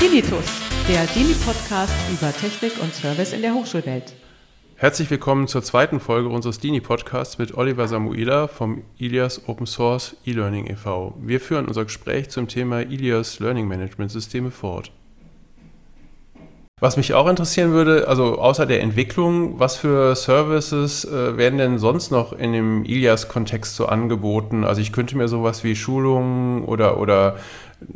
Delitus, der Dini-Podcast über Technik und Service in der Hochschulwelt. Herzlich willkommen zur zweiten Folge unseres Dini-Podcasts mit Oliver Samuela vom Ilias Open Source E-Learning e.V. Wir führen unser Gespräch zum Thema Ilias Learning Management Systeme fort. Was mich auch interessieren würde, also außer der Entwicklung, was für Services äh, werden denn sonst noch in dem Ilias-Kontext so angeboten? Also ich könnte mir sowas wie Schulungen oder, oder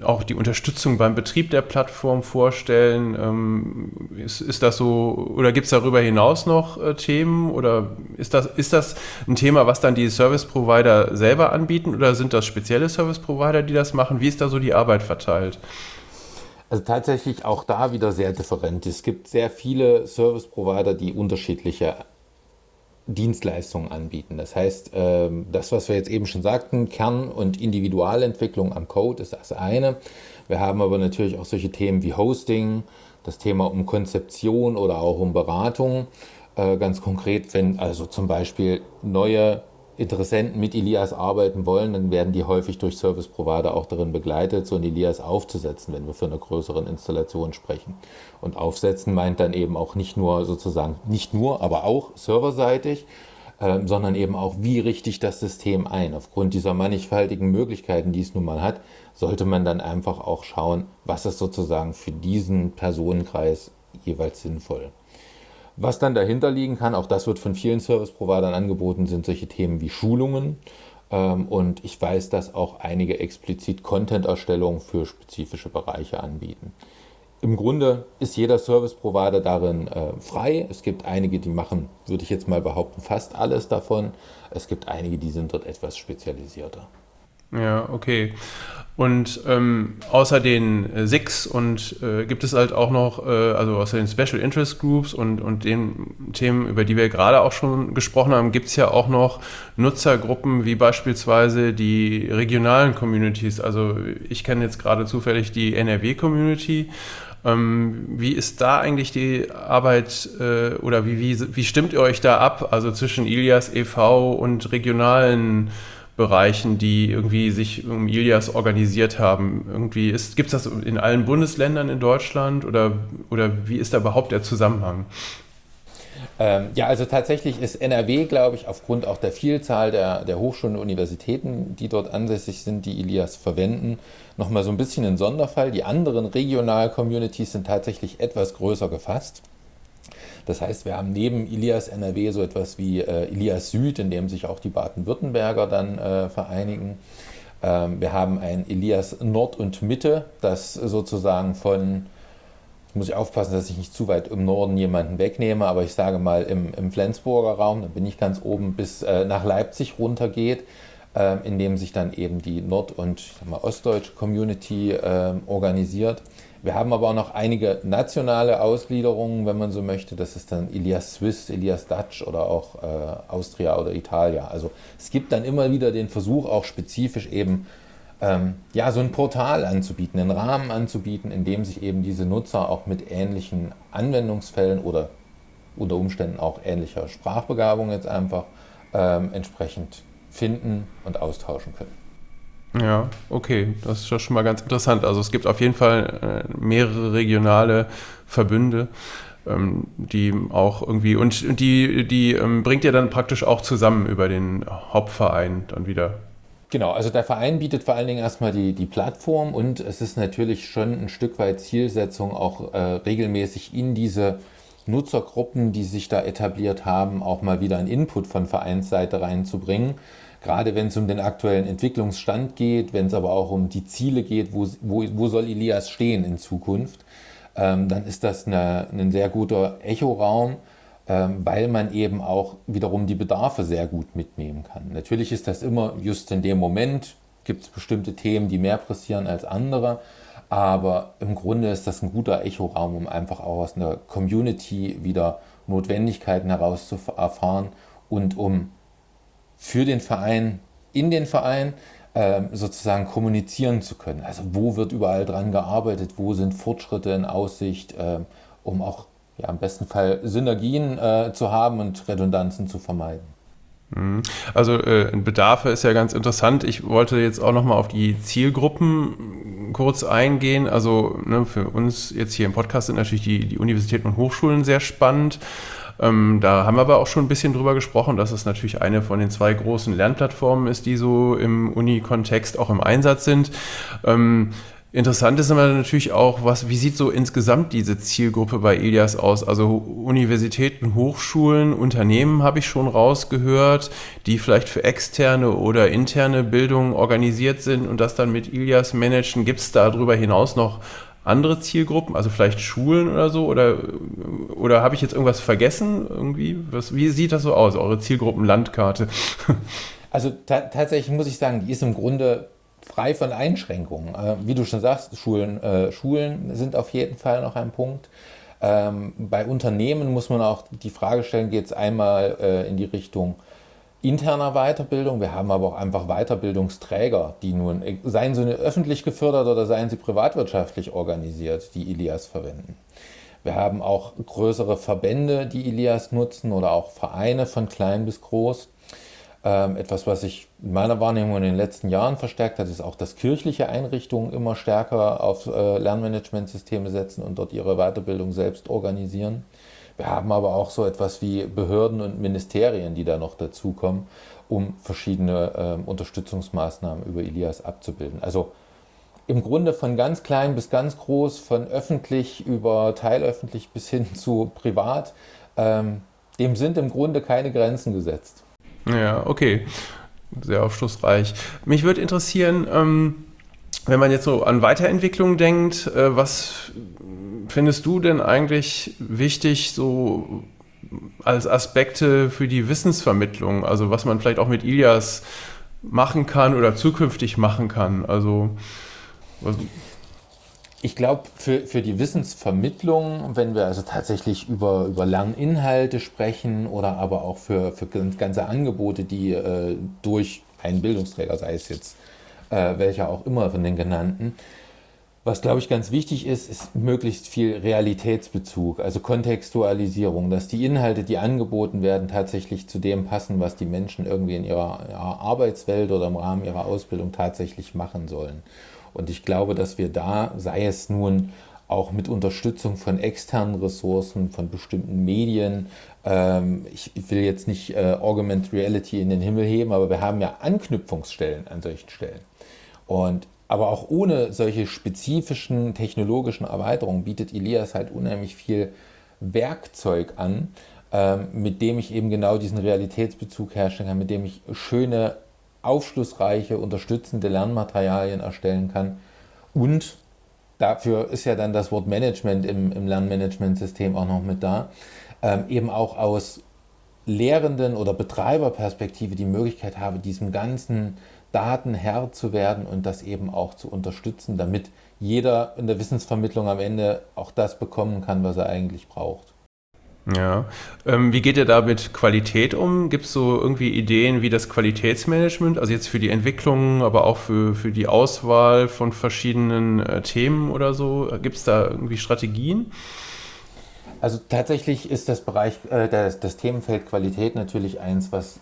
auch die Unterstützung beim Betrieb der Plattform vorstellen. Ähm, ist, ist das so, oder gibt es darüber hinaus noch äh, Themen? Oder ist das, ist das ein Thema, was dann die Service-Provider selber anbieten? Oder sind das spezielle Service-Provider, die das machen? Wie ist da so die Arbeit verteilt? Also tatsächlich auch da wieder sehr different. Es gibt sehr viele Service-Provider, die unterschiedliche Dienstleistungen anbieten. Das heißt, ähm, das, was wir jetzt eben schon sagten, Kern- und Individualentwicklung am Code ist das eine. Wir haben aber natürlich auch solche Themen wie Hosting, das Thema um Konzeption oder auch um Beratung. Äh, ganz konkret, wenn also zum Beispiel neue Interessenten mit Elias arbeiten wollen, dann werden die häufig durch Service Provider auch darin begleitet, so ein Elias aufzusetzen, wenn wir von einer größeren Installation sprechen. Und aufsetzen meint dann eben auch nicht nur sozusagen, nicht nur, aber auch serverseitig, äh, sondern eben auch, wie richte ich das System ein. Aufgrund dieser mannigfaltigen Möglichkeiten, die es nun mal hat, sollte man dann einfach auch schauen, was ist sozusagen für diesen Personenkreis jeweils sinnvoll. Was dann dahinter liegen kann, auch das wird von vielen Service-Providern angeboten, sind solche Themen wie Schulungen. Ähm, und ich weiß, dass auch einige explizit Content-Erstellung für spezifische Bereiche anbieten. Im Grunde ist jeder Service-Provider darin äh, frei. Es gibt einige, die machen, würde ich jetzt mal behaupten, fast alles davon. Es gibt einige, die sind dort etwas spezialisierter. Ja, okay. Und ähm, außer den äh, SIX und äh, gibt es halt auch noch, äh, also außer den Special Interest Groups und, und den Themen, über die wir gerade auch schon gesprochen haben, gibt es ja auch noch Nutzergruppen wie beispielsweise die regionalen Communities. Also ich kenne jetzt gerade zufällig die NRW-Community. Ähm, wie ist da eigentlich die Arbeit äh, oder wie, wie, wie stimmt ihr euch da ab, also zwischen Ilias e.V. und regionalen Bereichen, die irgendwie sich um Ilias organisiert haben. Irgendwie gibt es das in allen Bundesländern in Deutschland oder, oder wie ist da überhaupt der Zusammenhang? Ähm, ja, also tatsächlich ist NRW, glaube ich, aufgrund auch der Vielzahl der, der Hochschulen und Universitäten, die dort ansässig sind, die Ilias verwenden, nochmal so ein bisschen ein Sonderfall. Die anderen Regional-Communities sind tatsächlich etwas größer gefasst. Das heißt, wir haben neben Ilias NRW so etwas wie äh, Ilias Süd, in dem sich auch die Baden-Württemberger dann äh, vereinigen. Ähm, wir haben ein Ilias Nord und Mitte, das sozusagen von, muss ich aufpassen, dass ich nicht zu weit im Norden jemanden wegnehme, aber ich sage mal im, im Flensburger Raum, da bin ich ganz oben, bis äh, nach Leipzig runtergeht, äh, in dem sich dann eben die nord- und mal, ostdeutsche Community äh, organisiert. Wir haben aber auch noch einige nationale Ausgliederungen, wenn man so möchte. Das ist dann Elias Swiss, Elias Dutch oder auch äh, Austria oder Italia. Also es gibt dann immer wieder den Versuch, auch spezifisch eben ähm, ja, so ein Portal anzubieten, einen Rahmen anzubieten, in dem sich eben diese Nutzer auch mit ähnlichen Anwendungsfällen oder unter Umständen auch ähnlicher Sprachbegabung jetzt einfach ähm, entsprechend finden und austauschen können. Ja, okay, das ist ja schon mal ganz interessant. Also es gibt auf jeden Fall äh, mehrere regionale Verbünde, ähm, die auch irgendwie und die, die ähm, bringt ihr dann praktisch auch zusammen über den Hauptverein dann wieder. Genau, also der Verein bietet vor allen Dingen erstmal die, die Plattform und es ist natürlich schon ein Stück weit Zielsetzung, auch äh, regelmäßig in diese Nutzergruppen, die sich da etabliert haben, auch mal wieder einen Input von Vereinsseite reinzubringen gerade wenn es um den aktuellen Entwicklungsstand geht, wenn es aber auch um die Ziele geht, wo, wo, wo soll Elias stehen in Zukunft, ähm, dann ist das eine, ein sehr guter Echoraum, ähm, weil man eben auch wiederum die Bedarfe sehr gut mitnehmen kann. Natürlich ist das immer just in dem Moment, gibt es bestimmte Themen, die mehr pressieren als andere. Aber im Grunde ist das ein guter Echoraum, um einfach auch aus einer Community wieder Notwendigkeiten heraus zu erfahren und um für den Verein, in den Verein äh, sozusagen kommunizieren zu können. Also wo wird überall dran gearbeitet, wo sind Fortschritte in Aussicht, äh, um auch ja, im besten Fall Synergien äh, zu haben und Redundanzen zu vermeiden. Mhm. Also äh, Bedarfe ist ja ganz interessant. Ich wollte jetzt auch nochmal auf die Zielgruppen kurz eingehen. Also ne, für uns jetzt hier im Podcast sind natürlich die, die Universitäten und Hochschulen sehr spannend. Ähm, da haben wir aber auch schon ein bisschen drüber gesprochen, dass es natürlich eine von den zwei großen Lernplattformen ist, die so im Uni-Kontext auch im Einsatz sind. Ähm, Interessant ist aber natürlich auch, was, wie sieht so insgesamt diese Zielgruppe bei Elias aus? Also Universitäten, Hochschulen, Unternehmen habe ich schon rausgehört, die vielleicht für externe oder interne Bildung organisiert sind und das dann mit Ilias managen. Gibt es darüber hinaus noch andere Zielgruppen, also vielleicht Schulen oder so? Oder, oder habe ich jetzt irgendwas vergessen? Irgendwie? Was, wie sieht das so aus, eure Zielgruppenlandkarte? Also tatsächlich muss ich sagen, die ist im Grunde frei von Einschränkungen. Äh, wie du schon sagst, Schulen, äh, Schulen sind auf jeden Fall noch ein Punkt. Ähm, bei Unternehmen muss man auch die Frage stellen, geht es einmal äh, in die Richtung interner Weiterbildung. Wir haben aber auch einfach Weiterbildungsträger, die nun, äh, seien sie öffentlich gefördert oder seien sie privatwirtschaftlich organisiert, die Ilias verwenden. Wir haben auch größere Verbände, die Ilias nutzen oder auch Vereine von klein bis groß. Ähm, etwas, was sich in meiner Wahrnehmung in den letzten Jahren verstärkt hat, ist auch, dass kirchliche Einrichtungen immer stärker auf äh, Lernmanagementsysteme setzen und dort ihre Weiterbildung selbst organisieren. Wir haben aber auch so etwas wie Behörden und Ministerien, die da noch dazukommen, um verschiedene äh, Unterstützungsmaßnahmen über Ilias abzubilden. Also im Grunde von ganz klein bis ganz groß, von öffentlich über teilöffentlich bis hin zu privat, ähm, dem sind im Grunde keine Grenzen gesetzt. Ja, okay. Sehr aufschlussreich. Mich würde interessieren, ähm, wenn man jetzt so an Weiterentwicklung denkt, äh, was findest du denn eigentlich wichtig, so als Aspekte für die Wissensvermittlung? Also was man vielleicht auch mit Ilias machen kann oder zukünftig machen kann? Also ich glaube, für, für die Wissensvermittlung, wenn wir also tatsächlich über, über Lerninhalte sprechen oder aber auch für, für ganze Angebote, die äh, durch einen Bildungsträger, sei es jetzt äh, welcher auch immer von den genannten, was, glaube ich, ganz wichtig ist, ist möglichst viel Realitätsbezug, also Kontextualisierung, dass die Inhalte, die angeboten werden, tatsächlich zu dem passen, was die Menschen irgendwie in ihrer, ihrer Arbeitswelt oder im Rahmen ihrer Ausbildung tatsächlich machen sollen. Und ich glaube, dass wir da, sei es nun auch mit Unterstützung von externen Ressourcen, von bestimmten Medien. Ähm, ich, will jetzt nicht äh, Augmented Reality in den Himmel heben, aber wir haben ja Anknüpfungsstellen an solchen Stellen. Und aber auch ohne solche spezifischen technologischen Erweiterungen bietet Elias halt unheimlich viel Werkzeug an, ähm, mit dem ich eben genau diesen Realitätsbezug herstellen kann, mit dem ich schöne aufschlussreiche, unterstützende Lernmaterialien erstellen kann. Und dafür ist ja dann das Wort Management im, im Lernmanagementsystem auch noch mit da, ähm, eben auch aus Lehrenden oder Betreiberperspektive die Möglichkeit habe, diesem ganzen Daten Herr zu werden und das eben auch zu unterstützen, damit jeder in der Wissensvermittlung am Ende auch das bekommen kann, was er eigentlich braucht. Ja. Ähm, wie geht ihr da mit Qualität um? Gibt es so irgendwie Ideen wie das Qualitätsmanagement, also jetzt für die Entwicklung, aber auch für, für die Auswahl von verschiedenen äh, Themen oder so? Gibt es da irgendwie Strategien? Also tatsächlich ist das Bereich, äh, das, das Themenfeld Qualität natürlich eins, was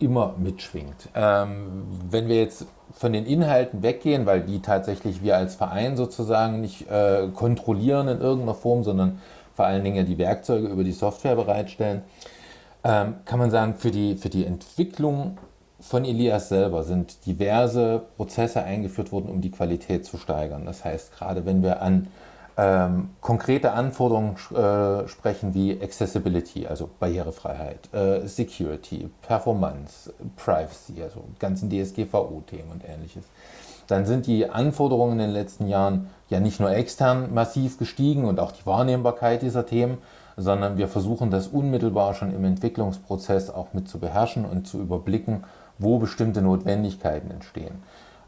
immer mitschwingt. Ähm, wenn wir jetzt von den Inhalten weggehen, weil die tatsächlich wir als Verein sozusagen nicht äh, kontrollieren in irgendeiner Form, sondern vor allen Dingen die Werkzeuge über die Software bereitstellen, ähm, kann man sagen, für die, für die Entwicklung von Elias selber sind diverse Prozesse eingeführt worden, um die Qualität zu steigern. Das heißt, gerade wenn wir an ähm, konkrete Anforderungen äh, sprechen wie Accessibility, also Barrierefreiheit, äh, Security, Performance, Privacy, also ganzen DSGVO-Themen und ähnliches, dann sind die Anforderungen in den letzten Jahren ja nicht nur extern massiv gestiegen und auch die Wahrnehmbarkeit dieser Themen, sondern wir versuchen das unmittelbar schon im Entwicklungsprozess auch mit zu beherrschen und zu überblicken, wo bestimmte Notwendigkeiten entstehen.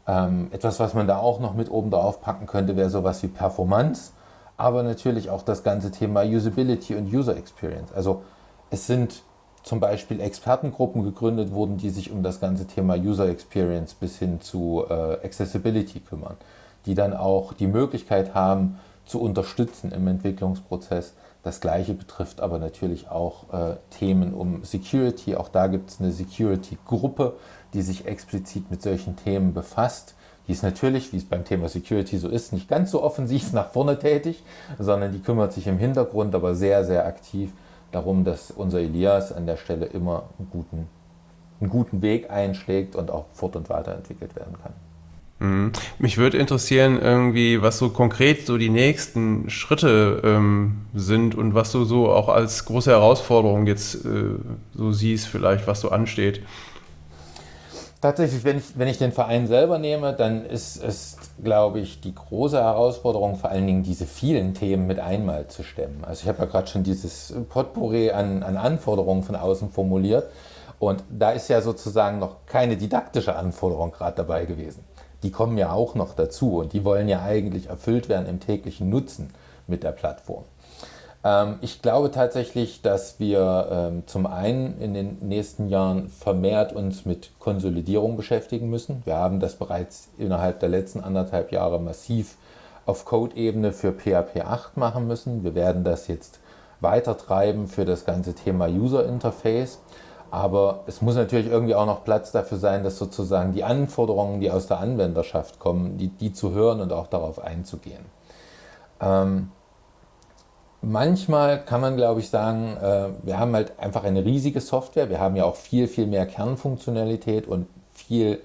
Ähm, etwas, was man da auch noch mit oben drauf packen könnte, wäre sowas wie Performance, aber natürlich auch das ganze Thema Usability und User Experience. Also es sind zum Beispiel Expertengruppen gegründet wurden, die sich um das ganze Thema User Experience bis hin zu äh, Accessibility kümmern, die dann auch die Möglichkeit haben zu unterstützen im Entwicklungsprozess. Das gleiche betrifft aber natürlich auch äh, Themen um Security. Auch da gibt es eine Security-Gruppe, die sich explizit mit solchen Themen befasst, Die ist natürlich, wie es beim Thema Security so ist, nicht ganz so offensiv nach vorne tätig, sondern die kümmert sich im Hintergrund aber sehr, sehr aktiv darum, dass unser Elias an der Stelle immer einen guten, einen guten Weg einschlägt und auch fort- und weiterentwickelt werden kann. Mhm. Mich würde interessieren, irgendwie, was so konkret so die nächsten Schritte ähm, sind und was du so auch als große Herausforderung jetzt äh, so siehst, vielleicht, was so ansteht. Tatsächlich, wenn ich, wenn ich den Verein selber nehme, dann ist es, glaube ich, die große Herausforderung, vor allen Dingen diese vielen Themen mit einmal zu stemmen. Also ich habe ja gerade schon dieses Potpourri an, an Anforderungen von außen formuliert. Und da ist ja sozusagen noch keine didaktische Anforderung gerade dabei gewesen die kommen ja auch noch dazu und die wollen ja eigentlich erfüllt werden im täglichen Nutzen mit der Plattform. Ähm, ich glaube tatsächlich, dass wir ähm, zum einen in den nächsten Jahren vermehrt uns mit Konsolidierung beschäftigen müssen. Wir haben das bereits innerhalb der letzten anderthalb Jahre massiv auf Code-Ebene für PHP 8 machen müssen. Wir werden das jetzt weiter treiben für das ganze Thema User Interface. Aber es muss natürlich irgendwie auch noch Platz dafür sein, dass sozusagen die Anforderungen, die aus der Anwenderschaft kommen, die, die zu hören und auch darauf einzugehen. Ähm, manchmal kann man, glaube ich, sagen, äh, wir haben halt einfach eine riesige Software. Wir haben ja auch viel, viel mehr Kernfunktionalität und viel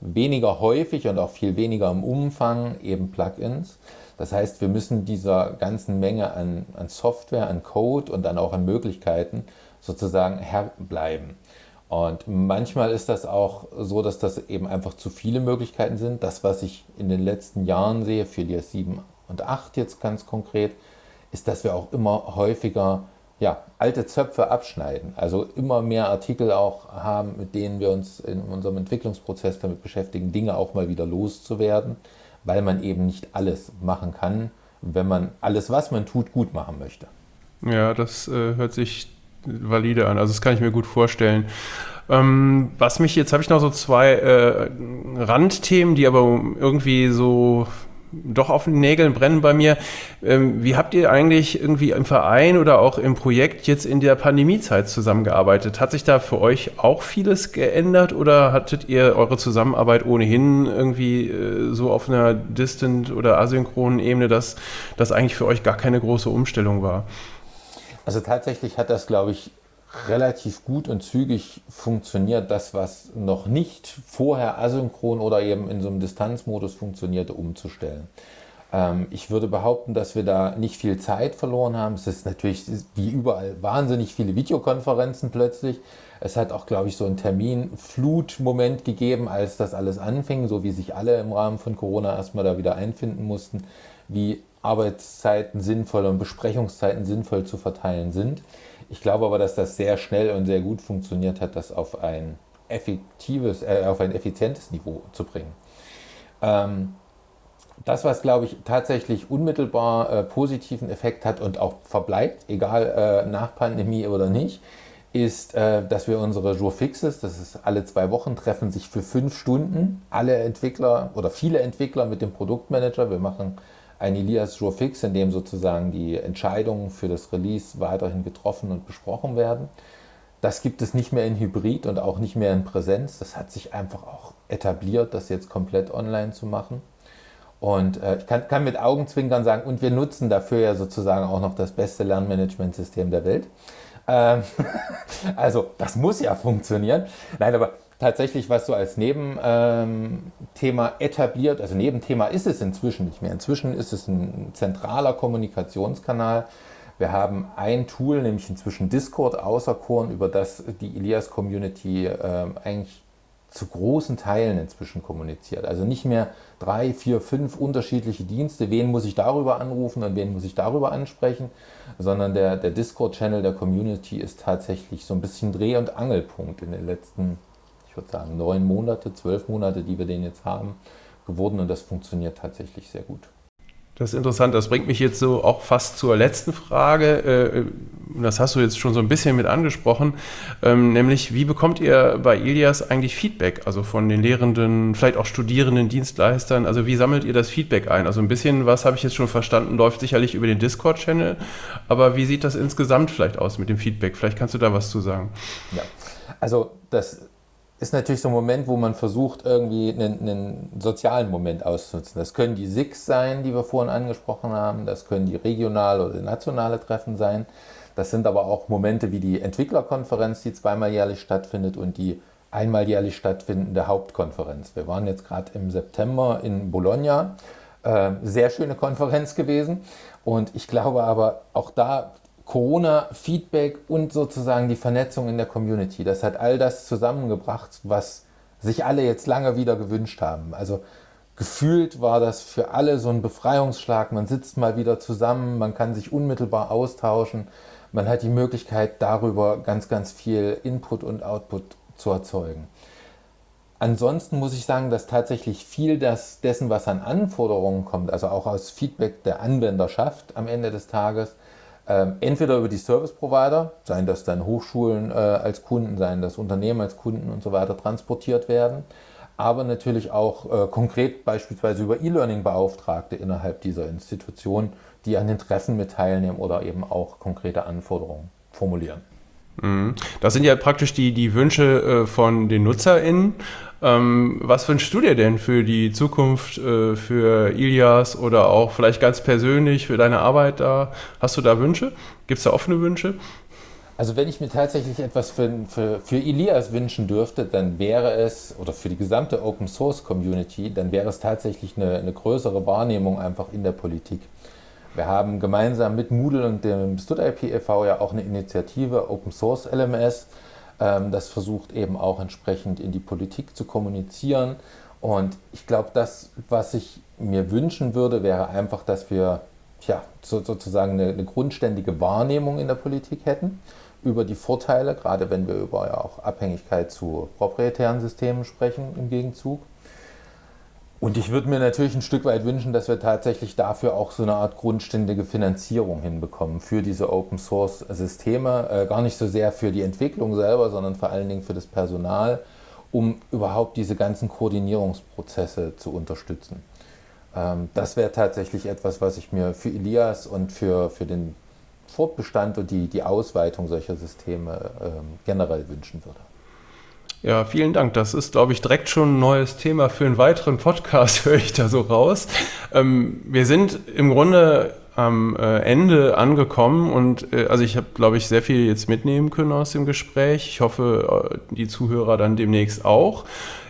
weniger häufig und auch viel weniger im Umfang eben Plugins. Das heißt, wir müssen dieser ganzen Menge an, an Software, an Code und dann auch an Möglichkeiten sozusagen Herr bleiben. Und manchmal ist das auch so, dass das eben einfach zu viele Möglichkeiten sind. Das, was ich in den letzten Jahren sehe, für die S7 und 8 jetzt ganz konkret, ist, dass wir auch immer häufiger ja, alte Zöpfe abschneiden. Also immer mehr Artikel auch haben, mit denen wir uns in unserem Entwicklungsprozess damit beschäftigen, Dinge auch mal wieder loszuwerden, weil man eben nicht alles machen kann, wenn man alles, was man tut, gut machen möchte. Ja, das äh, hört sich valide an. Also das kann ich mir gut vorstellen. Ähm, was mich jetzt habe ich noch so zwei äh, Randthemen, die aber irgendwie so doch auf den Nägeln brennen bei mir. Ähm, wie habt ihr eigentlich irgendwie im Verein oder auch im Projekt jetzt in der Pandemiezeit zusammengearbeitet? Hat sich da für euch auch vieles geändert oder hattet ihr eure Zusammenarbeit ohnehin irgendwie äh, so auf einer distant oder asynchronen Ebene, dass das eigentlich für euch gar keine große Umstellung war? Also tatsächlich hat das, glaube ich, relativ gut und zügig funktioniert, das, was noch nicht vorher asynchron oder eben in so einem Distanzmodus funktionierte, umzustellen. Ähm, ich würde behaupten, dass wir da nicht viel Zeit verloren haben. Es ist natürlich wie überall wahnsinnig viele Videokonferenzen plötzlich. Es hat auch, glaube ich, so einen Terminflutmoment gegeben, als das alles anfing, so wie sich alle im Rahmen von Corona erstmal da wieder einfinden mussten, wie Arbeitszeiten sinnvoll und Besprechungszeiten sinnvoll zu verteilen sind. Ich glaube aber, dass das sehr schnell und sehr gut funktioniert hat, das auf ein effektives, äh, auf ein effizientes Niveau zu bringen. Ähm, das, was, glaube ich, tatsächlich unmittelbar äh, positiven Effekt hat und auch verbleibt, egal äh, nach Pandemie oder nicht, ist, äh, dass wir unsere Jour Fixes, das ist alle zwei Wochen, treffen sich für fünf Stunden alle Entwickler oder viele Entwickler mit dem Produktmanager. Wir machen ein Elias Jour fix, in dem sozusagen die Entscheidungen für das Release weiterhin getroffen und besprochen werden. Das gibt es nicht mehr in Hybrid und auch nicht mehr in Präsenz. Das hat sich einfach auch etabliert, das jetzt komplett online zu machen. Und äh, ich kann, kann, mit Augenzwinkern sagen, und wir nutzen dafür ja sozusagen auch noch das beste Lernmanagementsystem der Welt. Ähm, also das muss ja funktionieren. Nein, aber tatsächlich was so als Nebenthema ähm, etabliert. Also Nebenthema ist es inzwischen nicht mehr. Inzwischen ist es ein zentraler Kommunikationskanal. Wir haben ein Tool, nämlich inzwischen Discord auserkoren, über das die Elias Community äh, eigentlich zu großen Teilen inzwischen kommuniziert. Also nicht mehr drei, vier, fünf unterschiedliche Dienste, wen muss ich darüber anrufen und wen muss ich darüber ansprechen, sondern der, der Discord-Channel der Community ist tatsächlich so ein bisschen Dreh- und Angelpunkt in den letzten ich würde sagen, neun Monate, zwölf Monate, die wir den jetzt haben, geworden und das funktioniert tatsächlich sehr gut. Das ist interessant. Das bringt mich jetzt so auch fast zur letzten Frage. Äh, das hast du jetzt schon so ein bisschen mit angesprochen. Ähm, nämlich, wie bekommt ihr bei Ilias eigentlich Feedback? Also von den Lehrenden, vielleicht auch Studierenden, Dienstleistern. Also wie sammelt ihr das Feedback ein? Also ein bisschen, was habe ich jetzt schon verstanden, läuft sicherlich über den Discord-Channel. Aber wie sieht das insgesamt vielleicht aus mit dem Feedback? Vielleicht kannst du da was zu sagen. Ja, also das ist natürlich so ein Moment, wo man versucht, irgendwie einen, einen, sozialen Moment auszunutzen. Das können die SIX sein, die wir vorhin angesprochen haben, das können die regional- oder nationale Treffen sein. Das sind aber auch Momente wie die Entwicklerkonferenz, die zweimal jährlich stattfindet und die einmal jährlich stattfindende Hauptkonferenz. Wir waren jetzt gerade im September in Bologna. Äh, sehr schöne Konferenz gewesen. Und ich glaube aber auch da Corona, Feedback und sozusagen die Vernetzung in der Community, das hat all das zusammengebracht, was sich alle jetzt lange wieder gewünscht haben. Also gefühlt war das für alle so ein Befreiungsschlag. Man sitzt mal wieder zusammen, man kann sich unmittelbar austauschen, man hat die Möglichkeit darüber ganz, ganz viel Input und Output zu erzeugen. Ansonsten muss ich sagen, dass tatsächlich viel das, dessen, was an Anforderungen kommt, also auch aus Feedback der Anwenderschaft am Ende des Tages, ähm, entweder über die Service Provider, seien das dann Hochschulen äh, als Kunden, seien das Unternehmen als Kunden und so weiter, transportiert werden, aber natürlich auch äh, konkret beispielsweise über E-Learning-Beauftragte innerhalb dieser Institution, die an den Treffen mit teilnehmen oder eben auch konkrete Anforderungen formulieren. Mhm. Das sind ja praktisch die, die Wünsche äh, von den NutzerInnen. Ähm, was wünschst du dir denn für die Zukunft, äh, für Ilias oder auch vielleicht ganz persönlich für deine Arbeit da? Hast du da Wünsche? Gibt es da offene Wünsche? Also wenn ich mir tatsächlich etwas für, für, für Ilias wünschen dürfte, dann wäre es, oder für die gesamte Open Source Community, dann wäre es tatsächlich eine, eine größere Wahrnehmung einfach in der Politik. Wir haben gemeinsam mit Moodle und dem StudIP e.V. ja auch eine Initiative Open Source LMS, ähm, das versucht eben auch entsprechend in die Politik zu kommunizieren. Und ich glaube, das, was ich mir wünschen würde, wäre einfach, dass wir ja, so, sozusagen eine, eine, grundständige Wahrnehmung in der Politik hätten über die Vorteile, gerade wenn wir über ja auch Abhängigkeit zu proprietären Systemen sprechen im Gegenzug. Und ich würde mir natürlich ein Stück weit wünschen, dass wir tatsächlich dafür auch so eine Art grundständige Finanzierung hinbekommen für diese Open Source Systeme. Äh, gar nicht so sehr für die Entwicklung selber, sondern vor allen Dingen für das Personal, um überhaupt diese ganzen Koordinierungsprozesse zu unterstützen. Ähm, das wäre tatsächlich etwas, was ich mir für Elias und für, für den Fortbestand und die, die Ausweitung solcher Systeme ähm, generell wünschen würde. Ja, vielen Dank. Das ist, glaube ich, direkt schon ein neues Thema für einen weiteren Podcast, höre ich da so raus. Ähm, wir sind im Grunde am äh, Ende angekommen und äh, also ich habe, glaube ich, sehr viel jetzt mitnehmen können aus dem Gespräch. Ich hoffe, äh, die Zuhörer dann demnächst auch.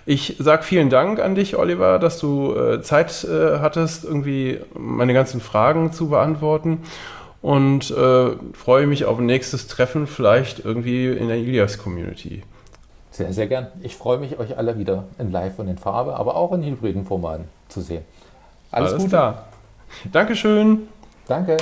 Ich sage vielen Dank an dich, Oliver, dass du Zeit hattest, irgendwie meine ganzen Fragen zu beantworten und äh, freue mich auf ein nächstes Treffen, vielleicht irgendwie in der Ilias-Community. Sehr, sehr gern. Ich freue mich, euch alle wieder in Live und in Farbe, aber auch in hybriden Formaten zu sehen. Alles, Alles Gute. klar. Dankeschön. Danke.